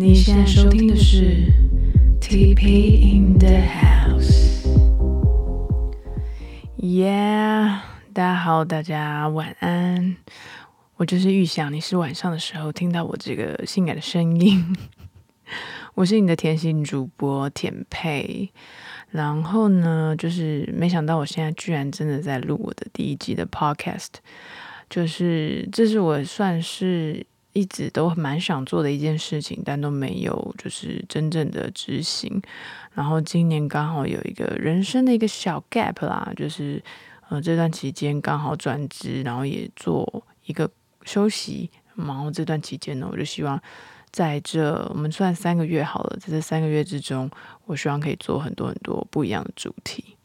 你现在收听的是 TP in the House。Yeah，大家好，大家晚安。我就是预想你是晚上的时候听到我这个性感的声音。我是你的甜心主播甜佩。然后呢，就是没想到我现在居然真的在录我的第一集的 Podcast。就是这是我算是。一直都蛮想做的一件事情，但都没有就是真正的执行。然后今年刚好有一个人生的一个小 gap 啦，就是呃这段期间刚好转职，然后也做一个休息。然后这段期间呢，我就希望在这我们算三个月好了，在这三个月之中，我希望可以做很多很多不一样的主题。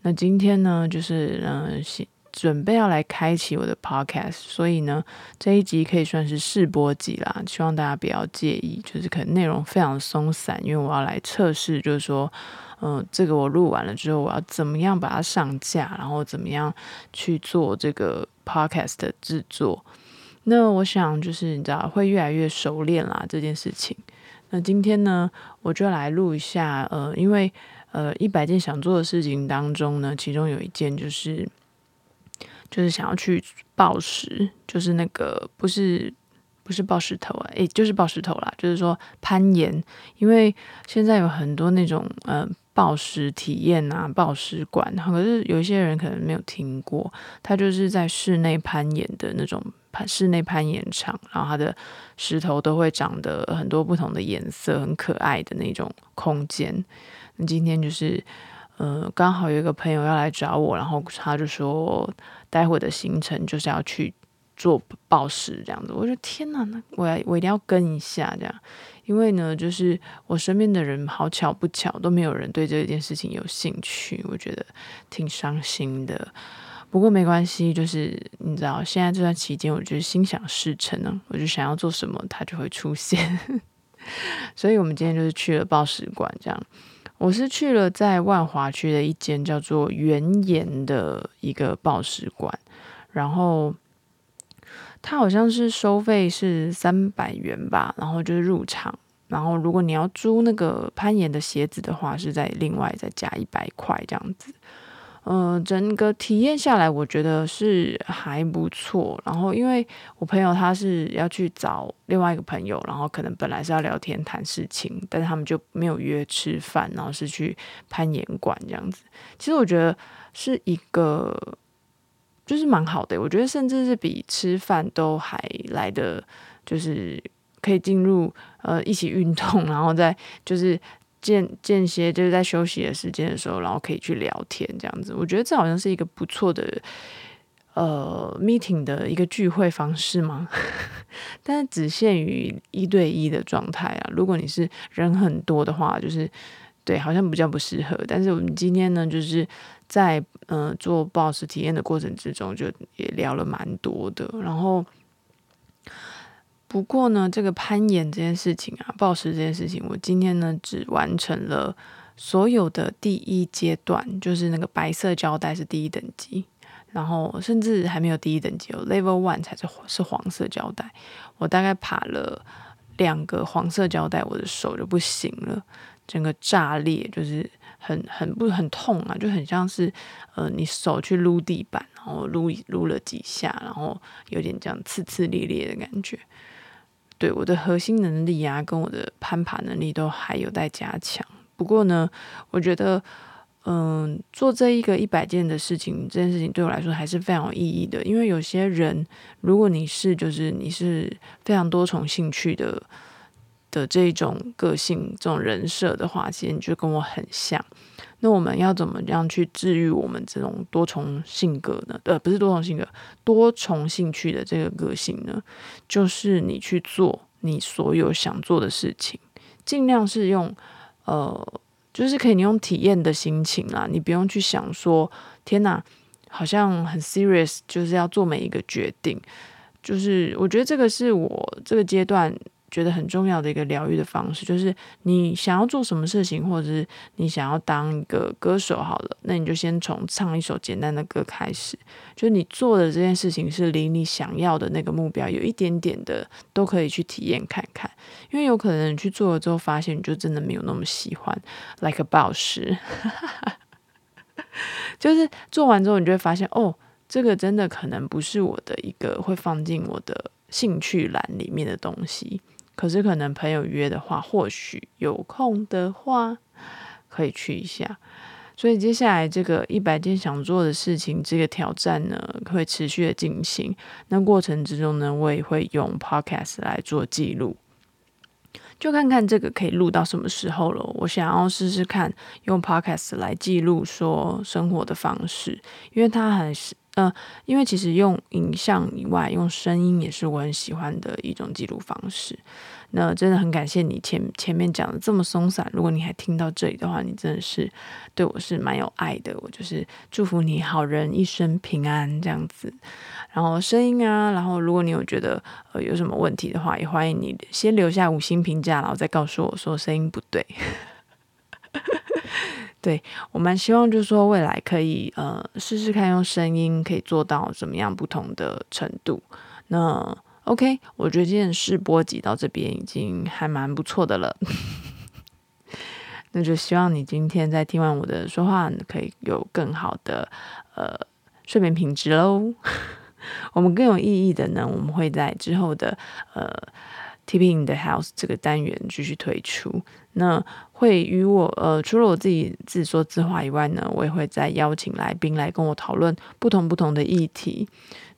那今天呢，就是嗯。准备要来开启我的 podcast，所以呢，这一集可以算是试播集啦，希望大家不要介意，就是可能内容非常松散，因为我要来测试，就是说，嗯，这个我录完了之后，我要怎么样把它上架，然后怎么样去做这个 podcast 的制作。那我想就是你知道会越来越熟练啦这件事情。那今天呢，我就来录一下，呃，因为呃一百件想做的事情当中呢，其中有一件就是。就是想要去暴石，就是那个不是不是暴石头啊，诶，就是暴石头啦。就是说攀岩，因为现在有很多那种呃暴石体验啊，暴石馆，可是有一些人可能没有听过，他就是在室内攀岩的那种室内攀岩场，然后它的石头都会长得很多不同的颜色，很可爱的那种空间。那今天就是。嗯，刚好有一个朋友要来找我，然后他就说，待会的行程就是要去做报时这样子。我说天哪，那我要我一定要跟一下这样，因为呢，就是我身边的人好巧不巧都没有人对这件事情有兴趣，我觉得挺伤心的。不过没关系，就是你知道，现在这段期间，我觉得心想事成呢，我就想要做什么，它就会出现。所以我们今天就是去了报时馆这样。我是去了在万华区的一间叫做原岩的一个报时馆，然后它好像是收费是三百元吧，然后就是入场，然后如果你要租那个攀岩的鞋子的话，是在另外再加一百块这样子。嗯，整个体验下来，我觉得是还不错。然后，因为我朋友他是要去找另外一个朋友，然后可能本来是要聊天谈事情，但是他们就没有约吃饭，然后是去攀岩馆这样子。其实我觉得是一个，就是蛮好的。我觉得甚至是比吃饭都还来的，就是可以进入呃一起运动，然后再就是。间间歇就是在休息的时间的时候，然后可以去聊天这样子，我觉得这好像是一个不错的呃 meeting 的一个聚会方式吗？但是只限于一对一的状态啊。如果你是人很多的话，就是对，好像比较不适合。但是我们今天呢，就是在呃做 boss 体验的过程之中，就也聊了蛮多的，然后。不过呢，这个攀岩这件事情啊，暴食这件事情，我今天呢只完成了所有的第一阶段，就是那个白色胶带是第一等级，然后甚至还没有第一等级哦，Level One 才是是黄色胶带。我大概爬了两个黄色胶带，我的手就不行了，整个炸裂，就是很很不很痛啊，就很像是呃你手去撸地板，然后撸撸了几下，然后有点这样刺刺裂裂的感觉。对我的核心能力啊，跟我的攀爬能力都还有待加强。不过呢，我觉得，嗯，做这一个一百件的事情，这件事情对我来说还是非常有意义的。因为有些人，如果你是就是你是非常多重兴趣的的这种个性、这种人设的话，其实你就跟我很像。那我们要怎么样去治愈我们这种多重性格呢？呃，不是多重性格，多重兴趣的这个个性呢？就是你去做你所有想做的事情，尽量是用呃，就是可以你用体验的心情啦，你不用去想说天哪，好像很 serious，就是要做每一个决定。就是我觉得这个是我这个阶段觉得很重要的一个疗愈的方式，就是你想要做什么事情，或者是你想要当一个歌手好了，那你就先从唱一首简单的歌开始。就你做的这件事情是离你想要的那个目标有一点点的，都可以去体验看看。因为有可能你去做了之后，发现你就真的没有那么喜欢，like 宝石，就是做完之后，你就会发现哦，这个真的可能不是我的一个会放进我的兴趣栏里面的东西。可是可能朋友约的话，或许有空的话可以去一下。所以接下来这个一百件想做的事情这个挑战呢，会持续的进行。那过程之中呢，我也会用 podcast 来做记录，就看看这个可以录到什么时候了。我想要试试看用 podcast 来记录说生活的方式，因为它很。嗯，因为其实用影像以外，用声音也是我很喜欢的一种记录方式。那真的很感谢你前前面讲的这么松散，如果你还听到这里的话，你真的是对我是蛮有爱的。我就是祝福你好人一生平安这样子。然后声音啊，然后如果你有觉得呃有什么问题的话，也欢迎你先留下五星评价，然后再告诉我说声音不对。对我蛮希望，就是说未来可以呃试试看用声音可以做到怎么样不同的程度。那 OK，我觉得今天试播集到这边已经还蛮不错的了。那就希望你今天在听完我的说话，可以有更好的呃睡眠品质喽。我们更有意义的呢，我们会在之后的呃。Tipping the house 这个单元继续推出，那会与我呃，除了我自己自说自话以外呢，我也会再邀请来宾来跟我讨论不同不同的议题。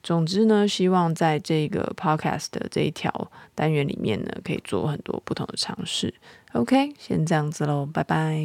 总之呢，希望在这个 podcast 的这一条单元里面呢，可以做很多不同的尝试。OK，先这样子喽，拜拜。